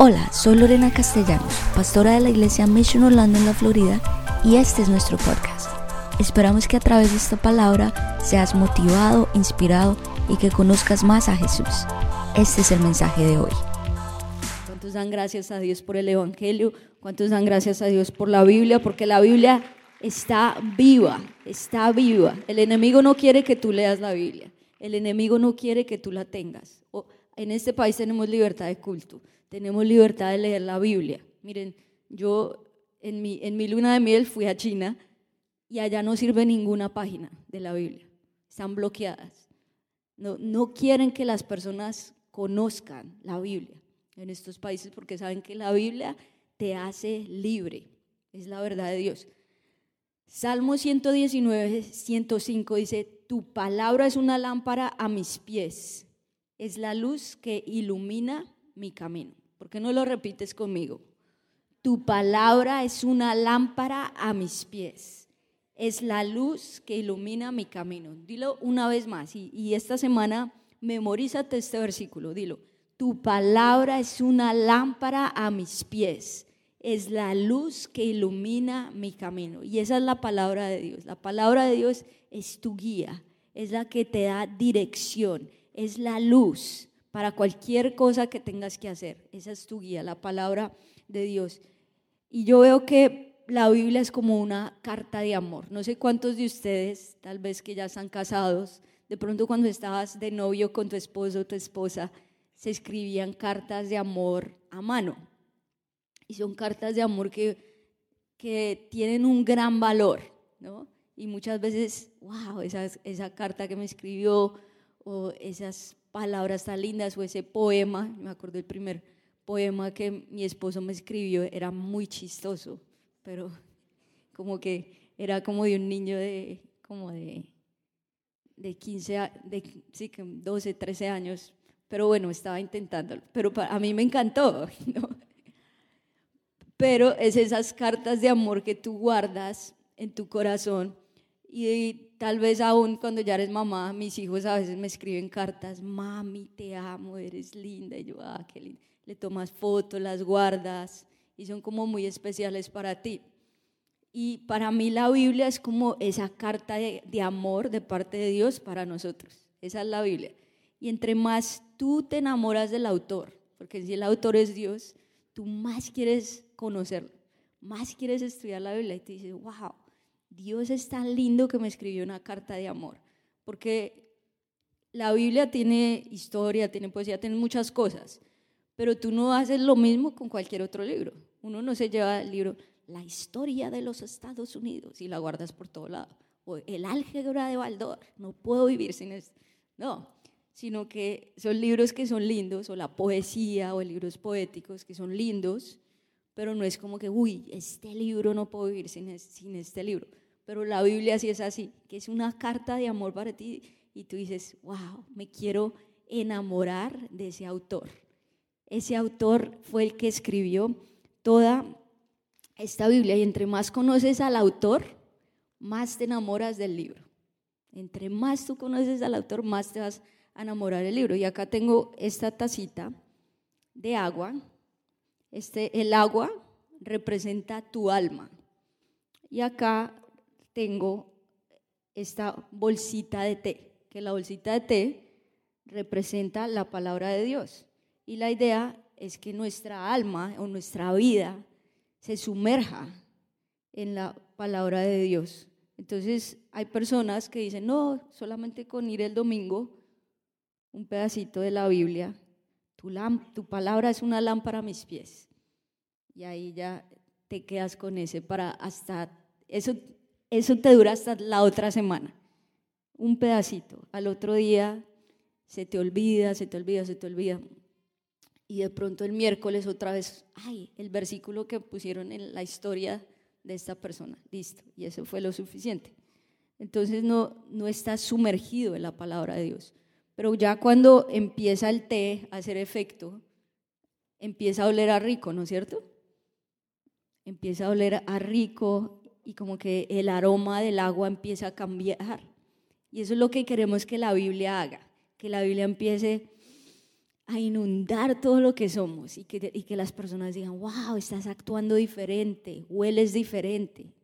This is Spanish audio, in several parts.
Hola, soy Lorena Castellanos, pastora de la iglesia Mission Orlando en la Florida, y este es nuestro podcast. Esperamos que a través de esta palabra seas motivado, inspirado y que conozcas más a Jesús. Este es el mensaje de hoy. ¿Cuántos dan gracias a Dios por el Evangelio? ¿Cuántos dan gracias a Dios por la Biblia? Porque la Biblia está viva, está viva. El enemigo no quiere que tú leas la Biblia. El enemigo no quiere que tú la tengas. En este país tenemos libertad de culto, tenemos libertad de leer la Biblia. Miren, yo en mi, en mi luna de miel fui a China y allá no sirve ninguna página de la Biblia. Están bloqueadas. No, no quieren que las personas conozcan la Biblia en estos países porque saben que la Biblia te hace libre. Es la verdad de Dios. Salmo 119, 105 dice, tu palabra es una lámpara a mis pies, es la luz que ilumina mi camino. ¿Por qué no lo repites conmigo? Tu palabra es una lámpara a mis pies, es la luz que ilumina mi camino. Dilo una vez más y, esta semana memorízate este versículo, dilo. Tu palabra es una lámpara a mis pies es la luz que ilumina mi camino. Y esa es la palabra de Dios. La palabra de Dios es tu guía, es la que te da dirección, es la luz para cualquier cosa que tengas que hacer. Esa es tu guía, la palabra de Dios. Y yo veo que la Biblia es como una carta de amor. No sé cuántos de ustedes, tal vez que ya están casados, de pronto cuando estabas de novio con tu esposo o tu esposa, se escribían cartas de amor a mano y son cartas de amor que, que tienen un gran valor, ¿no? Y muchas veces, wow, esa, esa carta que me escribió, o esas palabras tan lindas, o ese poema, me acuerdo el primer poema que mi esposo me escribió, era muy chistoso, pero como que era como de un niño de, como de, de 15, de, sí, 12, 13 años, pero bueno, estaba intentándolo, pero a mí me encantó, ¿no? pero es esas cartas de amor que tú guardas en tu corazón y tal vez aún cuando ya eres mamá, mis hijos a veces me escriben cartas, mami, te amo, eres linda, y yo, ah, qué lindo. Le tomas fotos, las guardas y son como muy especiales para ti. Y para mí la Biblia es como esa carta de, de amor de parte de Dios para nosotros. Esa es la Biblia. Y entre más tú te enamoras del autor, porque si el autor es Dios, tú más quieres conocerlo, más quieres estudiar la Biblia y te dices, wow, Dios es tan lindo que me escribió una carta de amor. Porque la Biblia tiene historia, tiene poesía, tiene muchas cosas, pero tú no haces lo mismo con cualquier otro libro. Uno no se lleva el libro, la historia de los Estados Unidos y la guardas por todo lado. O el álgebra de Baldor, no puedo vivir sin esto. No, sino que son libros que son lindos, o la poesía, o libros poéticos que son lindos, pero no es como que, uy, este libro no puedo vivir sin, sin este libro. Pero la Biblia sí es así, que es una carta de amor para ti y tú dices, wow, me quiero enamorar de ese autor. Ese autor fue el que escribió toda esta Biblia y entre más conoces al autor, más te enamoras del libro. Entre más tú conoces al autor, más te vas enamorar el libro. Y acá tengo esta tacita de agua. Este, el agua representa tu alma. Y acá tengo esta bolsita de té, que la bolsita de té representa la palabra de Dios. Y la idea es que nuestra alma o nuestra vida se sumerja en la palabra de Dios. Entonces hay personas que dicen, no, solamente con ir el domingo un pedacito de la Biblia, tu, palabra es una lámpara a mis pies. Y ahí ya te quedas con ese para hasta, eso, eso te dura hasta la otra semana. Un pedacito. Al otro día se te olvida, se te olvida, se te olvida. Y de pronto el miércoles otra vez, ay, el versículo que pusieron en la historia de esta persona, listo. Y eso fue lo suficiente. Entonces no, no estás sumergido en la palabra de Dios. Pero ya cuando empieza el té a hacer efecto, empieza a oler a rico, ¿no es cierto? Empieza a oler a rico y como que el aroma del agua empieza a cambiar. Y eso es lo que queremos que la Biblia haga, que la Biblia empiece a inundar todo lo que somos y que, y que las personas digan, wow, estás actuando diferente, hueles diferente.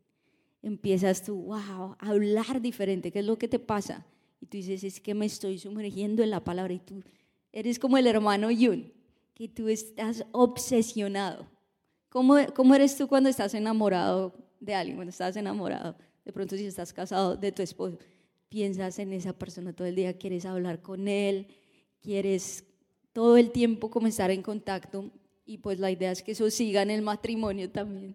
Empiezas tú, wow, a hablar diferente, ¿qué es lo que te pasa? Y tú dices, es que me estoy sumergiendo en la palabra y tú eres como el hermano Yun, que tú estás obsesionado. ¿Cómo, ¿Cómo eres tú cuando estás enamorado de alguien, cuando estás enamorado? De pronto si estás casado de tu esposo, piensas en esa persona todo el día, quieres hablar con él, quieres todo el tiempo como estar en contacto y pues la idea es que eso siga en el matrimonio también.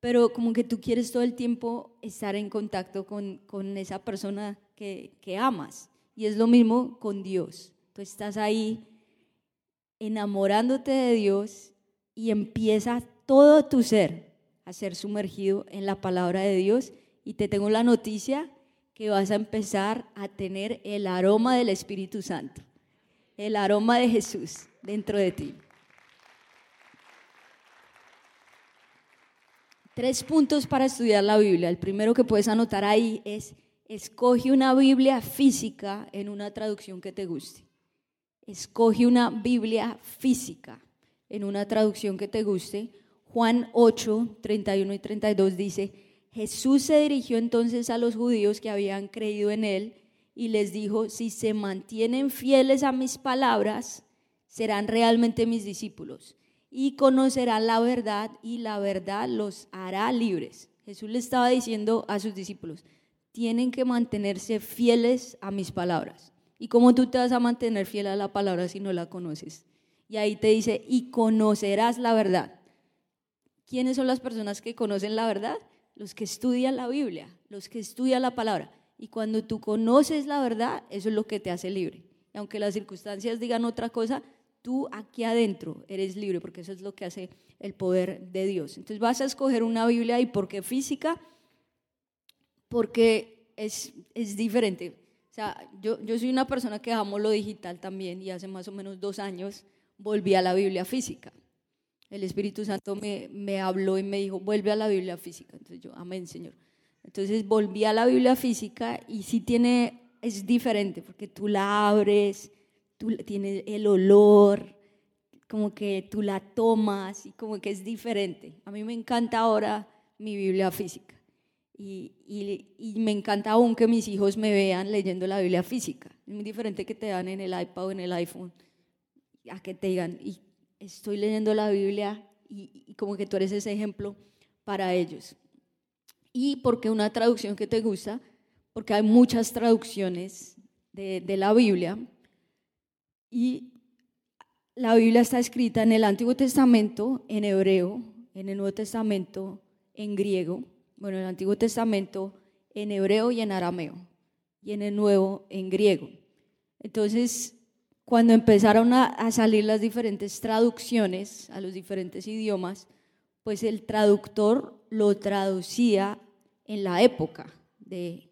Pero como que tú quieres todo el tiempo estar en contacto con, con esa persona que, que amas. Y es lo mismo con Dios. Tú estás ahí enamorándote de Dios y empieza todo tu ser a ser sumergido en la palabra de Dios. Y te tengo la noticia que vas a empezar a tener el aroma del Espíritu Santo el aroma de Jesús dentro de ti. Tres puntos para estudiar la Biblia. El primero que puedes anotar ahí es, escoge una Biblia física en una traducción que te guste. Escoge una Biblia física en una traducción que te guste. Juan 8, 31 y 32 dice, Jesús se dirigió entonces a los judíos que habían creído en él y les dijo, si se mantienen fieles a mis palabras, serán realmente mis discípulos y conocerán la verdad y la verdad los hará libres. Jesús le estaba diciendo a sus discípulos, tienen que mantenerse fieles a mis palabras. ¿Y cómo tú te vas a mantener fiel a la palabra si no la conoces? Y ahí te dice, y conocerás la verdad. ¿Quiénes son las personas que conocen la verdad? Los que estudian la Biblia, los que estudian la palabra. Y cuando tú conoces la verdad, eso es lo que te hace libre. Y aunque las circunstancias digan otra cosa, tú aquí adentro eres libre, porque eso es lo que hace el poder de Dios. Entonces vas a escoger una Biblia y ¿por qué física? Porque es, es diferente. O sea, yo, yo soy una persona que amo lo digital también y hace más o menos dos años volví a la Biblia física. El Espíritu Santo me, me habló y me dijo, vuelve a la Biblia física. Entonces yo, amén, Señor. Entonces volví a la Biblia física y sí tiene, es diferente porque tú la abres, tú tienes el olor, como que tú la tomas y como que es diferente. A mí me encanta ahora mi Biblia física y, y, me encanta aún que mis hijos me vean leyendo la Biblia física. Es muy diferente que te dan en el iPad o en el iPhone a que te digan, y estoy leyendo la Biblia y, y como que tú eres ese ejemplo para ellos y porque una traducción que te gusta, porque hay muchas traducciones de, de la Biblia y la Biblia está escrita en el Antiguo Testamento en hebreo, en el Nuevo Testamento en griego, bueno, en el Antiguo Testamento en hebreo y en arameo, y en el Nuevo en griego. Entonces, cuando empezaron a, a, salir las diferentes traducciones a los diferentes idiomas, pues el traductor lo traducía en la época de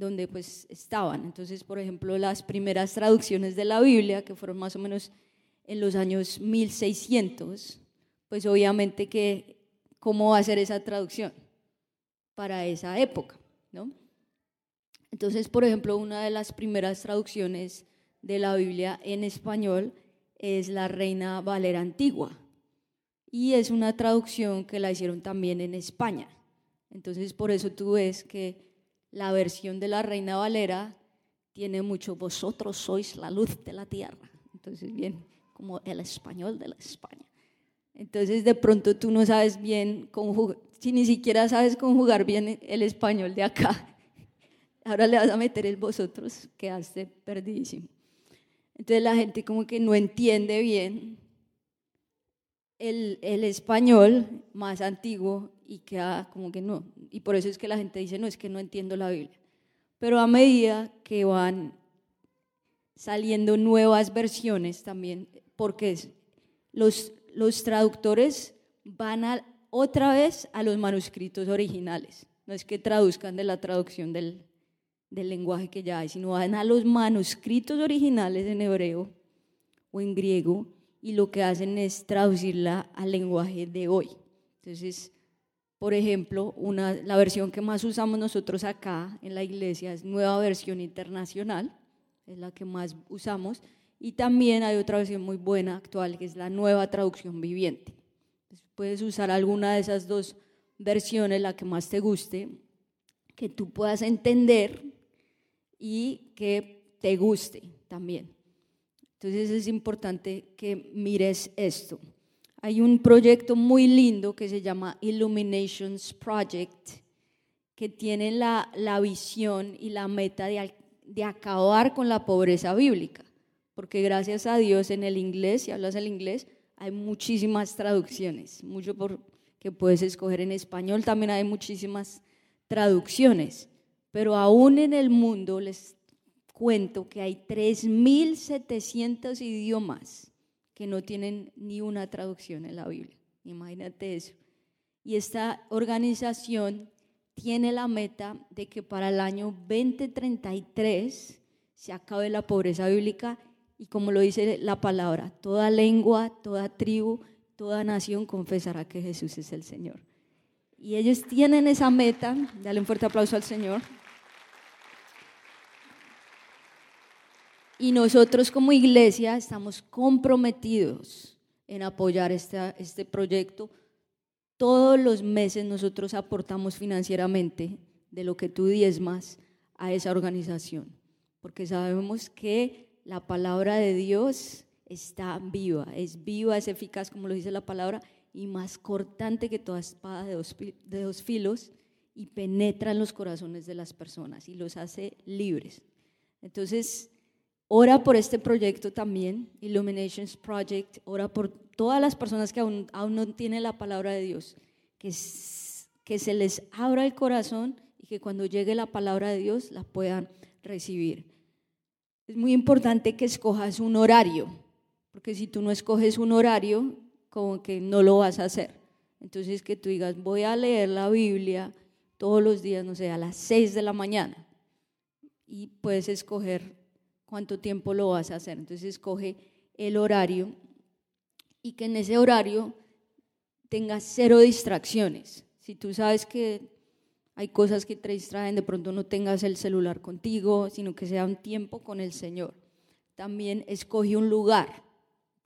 donde pues estaban. Entonces, por ejemplo, las primeras traducciones de la Biblia, que fueron más o menos en los años 1600, pues obviamente que cómo va a ser esa traducción para esa época, ¿no? Entonces, por ejemplo, una de las primeras traducciones de la Biblia en español es la Reina Valera Antigua y es una traducción que la hicieron también en España. Entonces, por eso tú ves que la versión de la Reina Valera tiene mucho, vosotros sois la luz de la tierra. Entonces, bien, como el español de la España. Entonces, de pronto tú no sabes bien conjugar, si ni siquiera sabes conjugar bien el español de acá, ahora le vas a meter el vosotros, quedaste perdidísimo. Entonces la gente como que no entiende bien el, el, español más antiguo y queda como que no. Y por eso es que la gente dice, no, es que no entiendo la Biblia. Pero a medida que van saliendo nuevas versiones también, porque los, los traductores van a, otra vez a los manuscritos originales. No es que traduzcan de la traducción del, del lenguaje que ya hay, sino van a los manuscritos originales en hebreo o en griego y lo que hacen es traducirla al lenguaje de hoy. Entonces, por ejemplo, una, la versión que más usamos nosotros acá en la iglesia es Nueva Versión Internacional, es la que más usamos, y también hay otra versión muy buena actual que es la nueva traducción viviente. puedes usar alguna de esas dos versiones, la que más te guste, que tú puedas entender y que te guste también. Entonces es importante que mires esto. Hay un proyecto muy lindo que se llama Illuminations Project, que tiene la, la visión y la meta de, de acabar con la pobreza bíblica, porque gracias a Dios en el inglés, si hablas el inglés, hay muchísimas traducciones, mucho por que puedes escoger en español, también hay muchísimas traducciones, pero aún en el mundo les cuento que hay 3.700 idiomas que no tienen ni una traducción en la Biblia. Imagínate eso. Y esta organización tiene la meta de que para el año 2033 se acabe la pobreza bíblica y como lo dice la palabra, toda lengua, toda tribu, toda nación confesará que Jesús es el Señor. Y ellos tienen esa meta, dale un fuerte aplauso al Señor. Y nosotros como iglesia estamos comprometidos en apoyar este, este proyecto. Todos los meses nosotros aportamos financieramente de lo que tú diezmas a esa organización, porque sabemos que la palabra de Dios está viva, es viva, es eficaz, como lo dice la palabra, y más cortante que toda espada de dos, de dos filos, y penetra en los corazones de las personas y los hace libres. Entonces, Ora por este proyecto también, Illuminations Project. Ora por todas las personas que aún, aún no tienen la palabra de Dios, que, que se les abra el corazón y que cuando llegue la palabra de Dios la puedan recibir. Es muy importante que escojas un horario, porque si tú no escoges un horario, como que no lo vas a hacer. Entonces que tú digas, voy a leer la Biblia todos los días, no sé, a las 6 de la mañana. Y puedes escoger cuánto tiempo lo vas a hacer. Entonces escoge el horario y que en ese horario tengas cero distracciones. Si tú sabes que hay cosas que te distraen, de pronto no tengas el celular contigo, sino que sea un tiempo con el Señor. También escoge un lugar.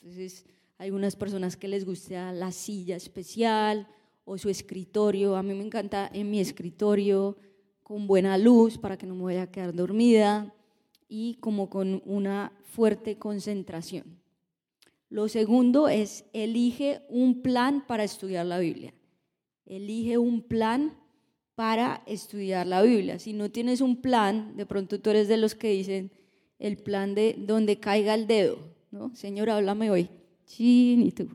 Entonces, hay algunas personas que les gusta la silla especial o su escritorio. A mí me encanta en mi escritorio con buena luz para que no me vaya a quedar dormida y como con una fuerte concentración. Lo segundo es, elige un plan para estudiar la Biblia. Elige un plan para estudiar la Biblia. Si no tienes un plan, de pronto tú eres de los que dicen el plan de donde caiga el dedo, ¿no? Señor, háblame hoy. Chin, y tú,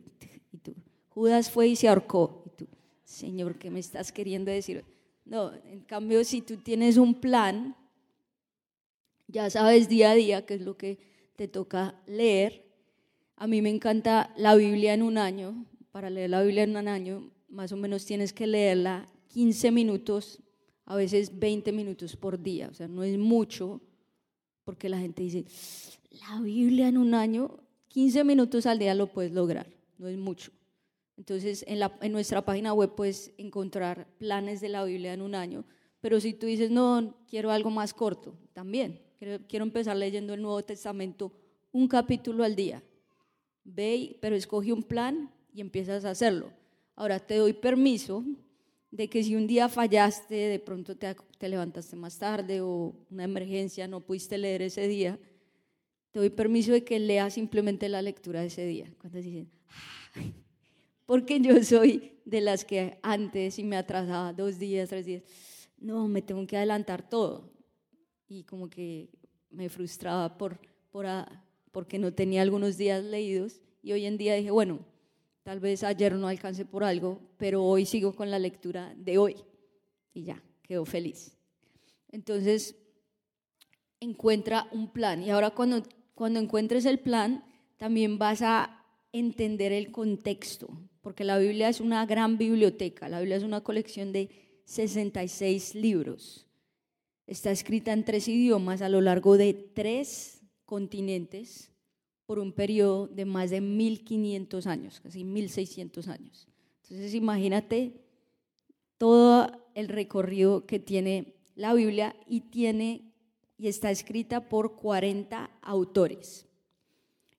y tú. Judas fue y se ahorcó. Y tú, Señor, ¿qué me estás queriendo decir? No, en cambio, si tú tienes un plan, ya sabes día a día qué es lo que te toca leer. A mí me encanta la Biblia en un año. Para leer la Biblia en un año, más o menos tienes que leerla 15 minutos, a veces 20 minutos por día. O sea, no es mucho, porque la gente dice, la Biblia en un año, 15 minutos al día lo puedes lograr, no es mucho. Entonces, en, nuestra página web puedes encontrar planes de la Biblia en un año, pero si tú dices, no, quiero algo más corto, también quiero empezar leyendo el Nuevo Testamento un capítulo al día. Ve, pero escoge un plan y empiezas a hacerlo. Ahora te doy permiso de que si un día fallaste, de pronto te, te, levantaste más tarde o una emergencia, no pudiste leer ese día, te doy permiso de que leas simplemente la lectura de ese día. Cuando dicen, porque yo soy de las que antes y me atrasaba dos días, tres días, no, me tengo que adelantar todo y como que me frustraba por, por porque no tenía algunos días leídos y hoy en día dije, bueno, tal vez ayer no alcancé por algo, pero hoy sigo con la lectura de hoy y ya, quedo feliz. Entonces, encuentra un plan y ahora cuando, cuando encuentres el plan, también vas a entender el contexto, porque la Biblia es una gran biblioteca, la Biblia es una colección de 66 libros. Está escrita en tres idiomas a lo largo de tres continentes por un periodo de más de 1500 años, casi 1600 años. Entonces imagínate todo el recorrido que tiene la Biblia y tiene y está escrita por 40 autores.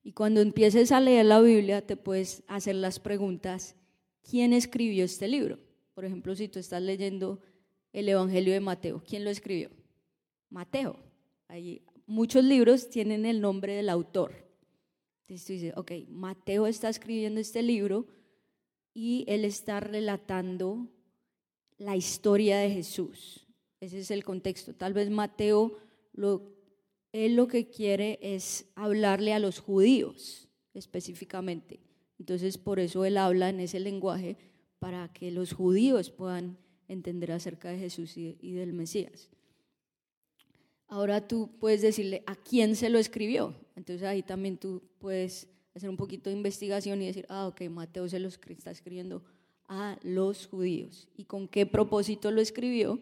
Y cuando empieces a leer la Biblia, te puedes hacer las preguntas, ¿quién escribió este libro? Por ejemplo, si tú estás leyendo el Evangelio de Mateo, ¿quién lo escribió? Mateo. Hay, muchos libros tienen el nombre del autor. Entonces tú dices, ok, Mateo está escribiendo este libro y él está relatando la historia de Jesús. Ese es el contexto. Tal vez Mateo, lo, él lo que quiere es hablarle a los judíos específicamente. Entonces por eso él habla en ese lenguaje para que los judíos puedan entender acerca de Jesús y, y del Mesías. Ahora tú puedes decirle a quién se lo escribió. Entonces ahí también tú puedes hacer un poquito de investigación y decir, ah, ok, Mateo se lo está escribiendo a los judíos. ¿Y con qué propósito lo escribió?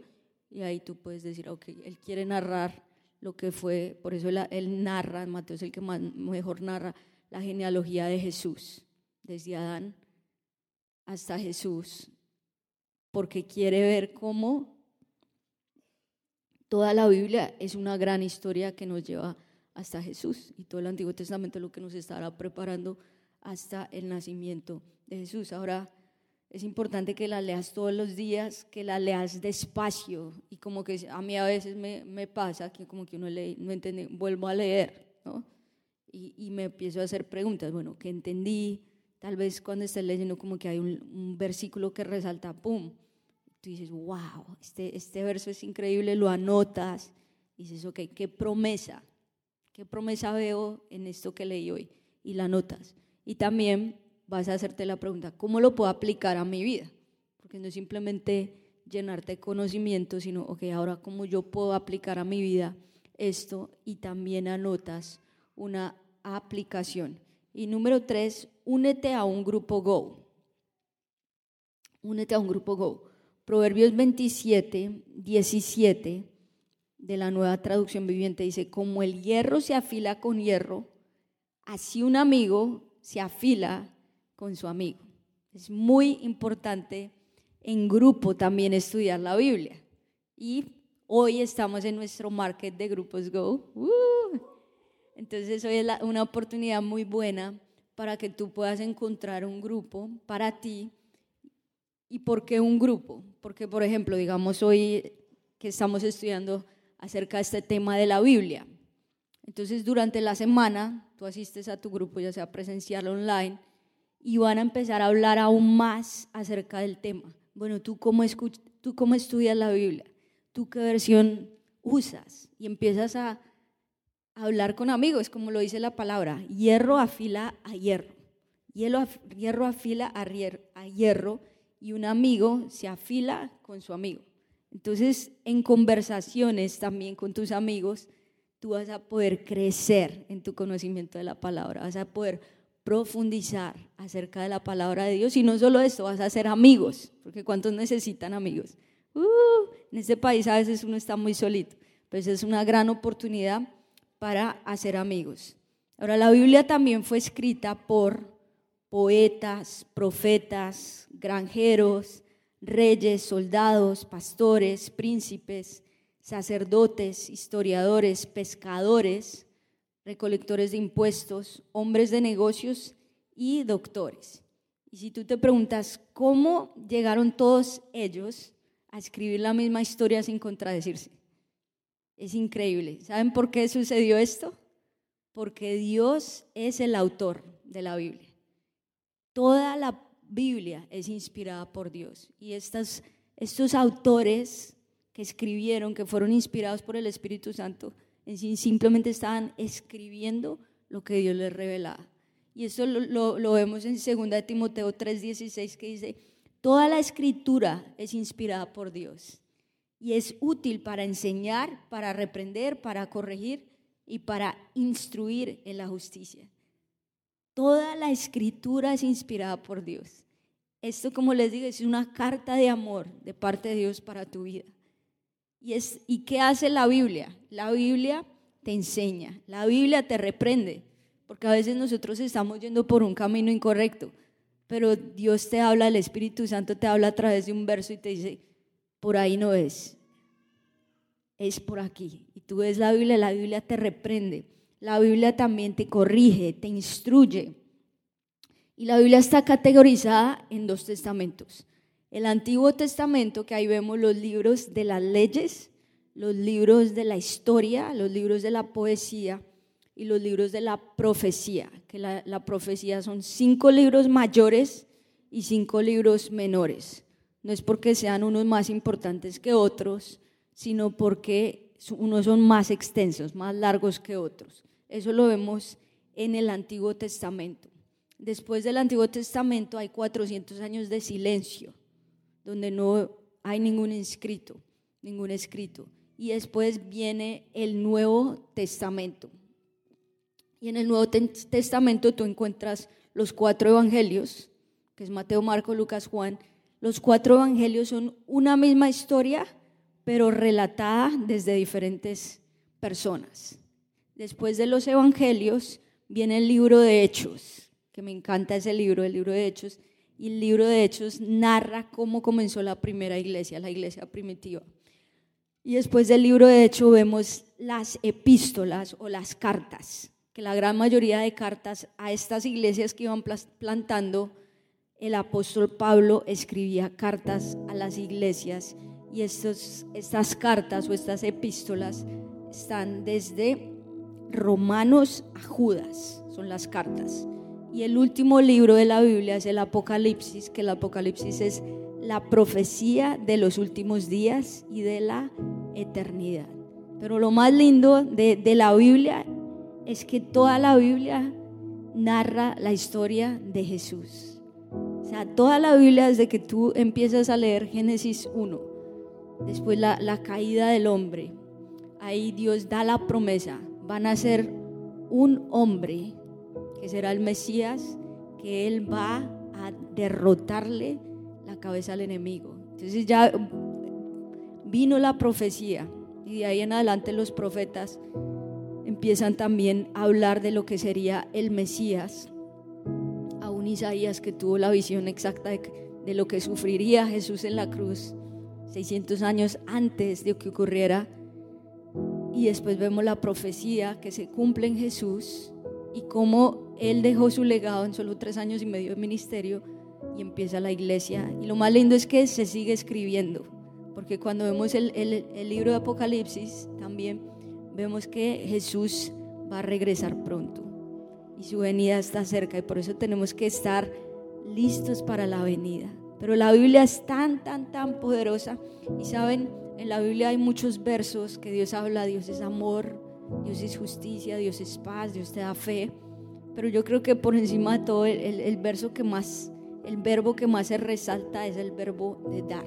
Y ahí tú puedes decir, ok, él quiere narrar lo que fue, por eso él, narra, Mateo es el que mejor narra la genealogía de Jesús, desde Adán hasta Jesús, porque quiere ver cómo toda la Biblia es una gran historia que nos lleva hasta Jesús y todo el Antiguo Testamento lo que nos estará preparando hasta el nacimiento de Jesús. Ahora es importante que la leas todos los días, que la leas despacio y como que a mí a veces me, me pasa que como que uno lee, no entiende, vuelvo a leer, ¿no? Y, y, me empiezo a hacer preguntas, bueno, ¿qué entendí? Tal vez cuando estés leyendo como que hay un, un versículo que resalta, ¡pum! Tú dices, wow, este, este verso es increíble, lo anotas, dices, ok, ¿qué promesa? ¿Qué promesa veo en esto que leí hoy? Y la notas. Y también vas a hacerte la pregunta, ¿cómo lo puedo aplicar a mi vida? Porque no es simplemente llenarte de conocimiento, sino, ok, ahora cómo yo puedo aplicar a mi vida esto y también anotas una aplicación. Y número tres, únete a un grupo Go. Únete a un grupo Go. Proverbios 27, 17 de la nueva traducción viviente dice, como el hierro se afila con hierro, así un amigo se afila con su amigo. Es muy importante en grupo también estudiar la Biblia. Y hoy estamos en nuestro market de grupos Go. Uh. entonces hoy es una oportunidad muy buena para que tú puedas encontrar un grupo para ti. ¿Y por qué un grupo? Porque, por ejemplo, digamos hoy que estamos estudiando acerca de este tema de la Biblia. Entonces, durante la semana, tú asistes a tu grupo, ya sea presencial o online, y van a empezar a hablar aún más acerca del tema. Bueno, ¿tú cómo, tú cómo estudias la Biblia? ¿Tú qué versión usas? Y empiezas a hablar con amigos, como lo dice la palabra. Hierro afila a hierro. Hierro, hierro afila a hierro y un amigo se afila con su amigo. Entonces, en conversaciones también con tus amigos, tú vas a poder crecer en tu conocimiento de la palabra, vas a poder profundizar acerca de la palabra de Dios y no solo esto, vas a ser amigos, porque ¿cuántos necesitan amigos? Uh, en este país a veces uno está muy solito, pues es una gran oportunidad para hacer amigos. Ahora, la Biblia también fue escrita por poetas, profetas, granjeros, reyes, soldados, pastores, príncipes, sacerdotes, historiadores, pescadores, recolectores de impuestos, hombres de negocios y doctores. Y si tú te preguntas cómo llegaron todos ellos a escribir la misma historia sin contradecirse, es increíble. ¿Saben por qué sucedió esto? Porque Dios es el autor de la Biblia. Toda la Biblia es inspirada por Dios. Y estas, estos autores que escribieron, que fueron inspirados por el Espíritu Santo, en sí simplemente estaban escribiendo lo que Dios les revelaba. Y eso lo, lo vemos en 2 Timoteo 3:16 que dice, toda la escritura es inspirada por Dios y es útil para enseñar, para reprender, para corregir y para instruir en la justicia Toda la escritura es inspirada por Dios. Esto, como les digo, es una carta de amor de parte de Dios para tu vida. ¿Y, es, ¿Y qué hace la Biblia? La Biblia te enseña, la Biblia te reprende, porque a veces nosotros estamos yendo por un camino incorrecto, pero Dios te habla, el Espíritu Santo te habla a través de un verso y te dice, por ahí no es, es por aquí. Y tú ves la Biblia, la Biblia te reprende, La Biblia también te corrige, te instruye. Y la Biblia está categorizada en dos testamentos. El Antiguo Testamento, que ahí vemos los libros de las leyes, los libros de la historia, los libros de la poesía y los libros de la profecía, que la, la profecía son cinco libros mayores y cinco libros menores. No es porque sean unos más importantes que otros, sino porque unos son más extensos, más largos que otros. Eso lo vemos en el Antiguo Testamento. Después del Antiguo Testamento hay 400 años de silencio, donde no hay ningún inscrito, ningún escrito. Y después viene el Nuevo Testamento. Y en el Nuevo Testamento tú encuentras los cuatro evangelios, que es Mateo, Marco, Lucas, Juan. Los cuatro evangelios son una misma historia, pero relatada desde diferentes personas. Después de los evangelios viene el libro de Hechos, que me encanta ese libro, el libro de Hechos, y el libro de Hechos narra cómo comenzó la primera iglesia, la iglesia primitiva. Y después del libro de Hechos vemos las epístolas o las cartas, que la gran mayoría de cartas a estas iglesias que iban plantando, el apóstol Pablo escribía cartas a las iglesias y estos, estas cartas o estas epístolas están desde Romanos a Judas, son las cartas. Y el último libro de la Biblia es el Apocalipsis, que el Apocalipsis es la profecía de los últimos días y de la eternidad. Pero lo más lindo de, de la Biblia es que toda la Biblia narra la historia de Jesús. O sea, toda la Biblia desde que tú empiezas a leer Génesis 1, después la, la caída del hombre, ahí Dios da la promesa, van a ser un hombre que será el Mesías, que él va a derrotarle la cabeza al enemigo. Entonces ya vino la profecía y de ahí en adelante los profetas empiezan también a hablar de lo que sería el Mesías. Aún Isaías que tuvo la visión exacta de, lo que sufriría Jesús en la cruz 600 años antes de que ocurriera y después vemos la profecía que se cumple en Jesús y cómo Él dejó su legado en solo tres años y medio de ministerio y empieza la iglesia. Y lo más lindo es que se sigue escribiendo, porque cuando vemos el, el libro de Apocalipsis también vemos que Jesús va a regresar pronto y su venida está cerca y por eso tenemos que estar listos para la venida. Pero la Biblia es tan, tan, tan poderosa y saben, en la Biblia hay muchos versos que Dios habla, Dios es amor, Dios es justicia, Dios es paz, Dios te da fe. Pero yo creo que por encima de todo el, verso que más, el verbo que más se resalta es el verbo de dar.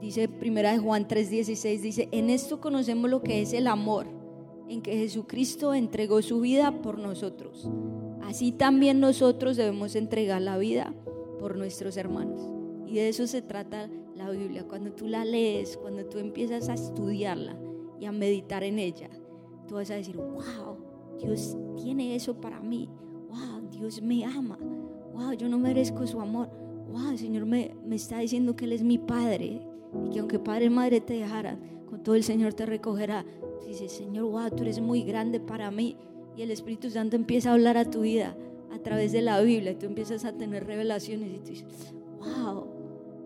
Dice primera de Juan 3:16, dice, en esto conocemos lo que es el amor, en que Jesucristo entregó su vida por nosotros. Así también nosotros debemos entregar la vida por nuestros hermanos. Y de eso se trata la Biblia. Cuando tú la lees, cuando tú empiezas a estudiarla y a meditar en ella, tú vas a decir, wow, Dios tiene eso para mí. Wow, Dios me ama. Wow, yo no merezco su amor. Wow, el Señor me, me está diciendo que Él es mi Padre y que aunque Padre y Madre te dejaran, con todo el Señor te recogerá. Dice, Señor, wow, tú eres muy grande para mí. Y el Espíritu Santo empieza a hablar a tu vida a través de la Biblia. Tú empiezas a tener revelaciones y tú dices, wow,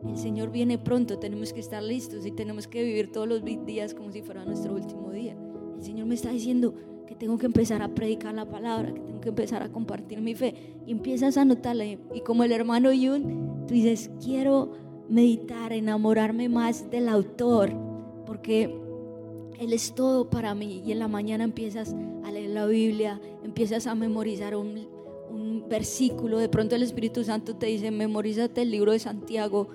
el Señor viene pronto, tenemos que estar listos y tenemos que vivir todos los días como si fuera nuestro último día. El Señor me está diciendo que tengo que empezar a predicar la palabra, que tengo que empezar a compartir mi fe. Y empiezas a notarla. Y como el hermano Yun, tú dices, quiero meditar, enamorarme más del autor, porque Él es todo para mí. Y en la mañana empiezas a leer la Biblia, empiezas a memorizar un, un versículo. De pronto el Espíritu Santo te dice, memorízate el libro de Santiago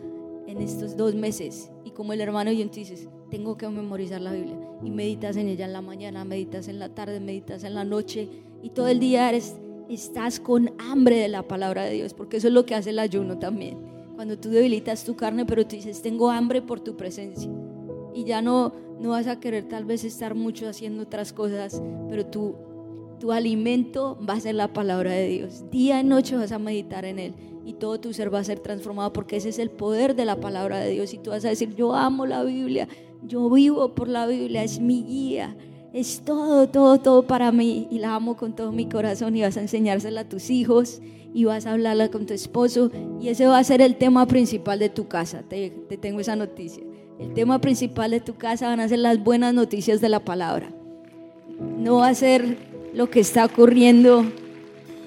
en estos dos meses. Y como el hermano y dices, tengo que memorizar la Biblia. Y meditas en ella en la mañana, meditas en la tarde, meditas en la noche. Y todo el día eres, estás con hambre de la palabra de Dios, porque eso es lo que hace el ayuno también. Cuando tú debilitas tu carne, pero tú dices, tengo hambre por tu presencia. Y ya no, no vas a querer tal vez estar mucho haciendo otras cosas, pero tú tu alimento va a ser la palabra de Dios. Día y noche vas a meditar en Él y todo tu ser va a ser transformado porque ese es el poder de la palabra de Dios. Y tú vas a decir, yo amo la Biblia, yo vivo por la Biblia, es mi guía, es todo, todo, todo para mí y la amo con todo mi corazón y vas a enseñársela a tus hijos y vas a hablarla con tu esposo y ese va a ser el tema principal de tu casa. Te, te tengo esa noticia. El tema principal de tu casa van a ser las buenas noticias de la palabra. No va a ser lo que está ocurriendo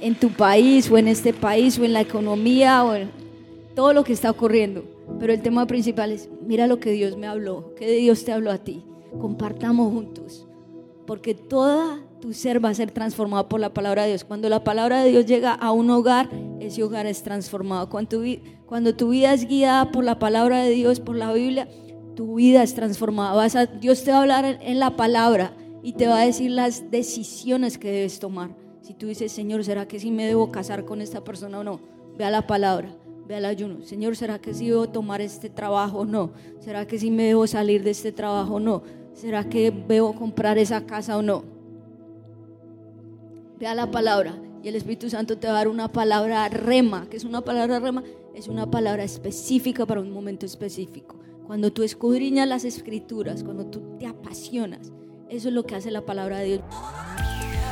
en tu país o en este país o en la economía o en todo lo que está ocurriendo. Pero el tema principal es, mira lo que Dios me habló, que Dios te habló a ti. Compartamos juntos porque toda tu ser va a ser transformado por la palabra de Dios. Cuando la palabra de Dios llega a un hogar, ese hogar es transformado. Cuando tu, vida es guiada por la palabra de Dios, por la Biblia, tu vida es transformada. Vas a, Dios te va a hablar en la palabra y te va a decir las decisiones que debes tomar. Si tú dices, Señor, ¿será que sí me debo casar con esta persona o no? Ve a la palabra, ve al ayuno. Señor, ¿será que sí debo tomar este trabajo o no? ¿Será que sí me debo salir de este trabajo o no? ¿Será que veo comprar esa casa o no? Vea la palabra y el Espíritu Santo te va a dar una palabra rema. que es una palabra rema? Es una palabra específica para un momento específico. Cuando tú escudriñas las escrituras, cuando tú te apasionas, eso es lo que hace la palabra de Dios.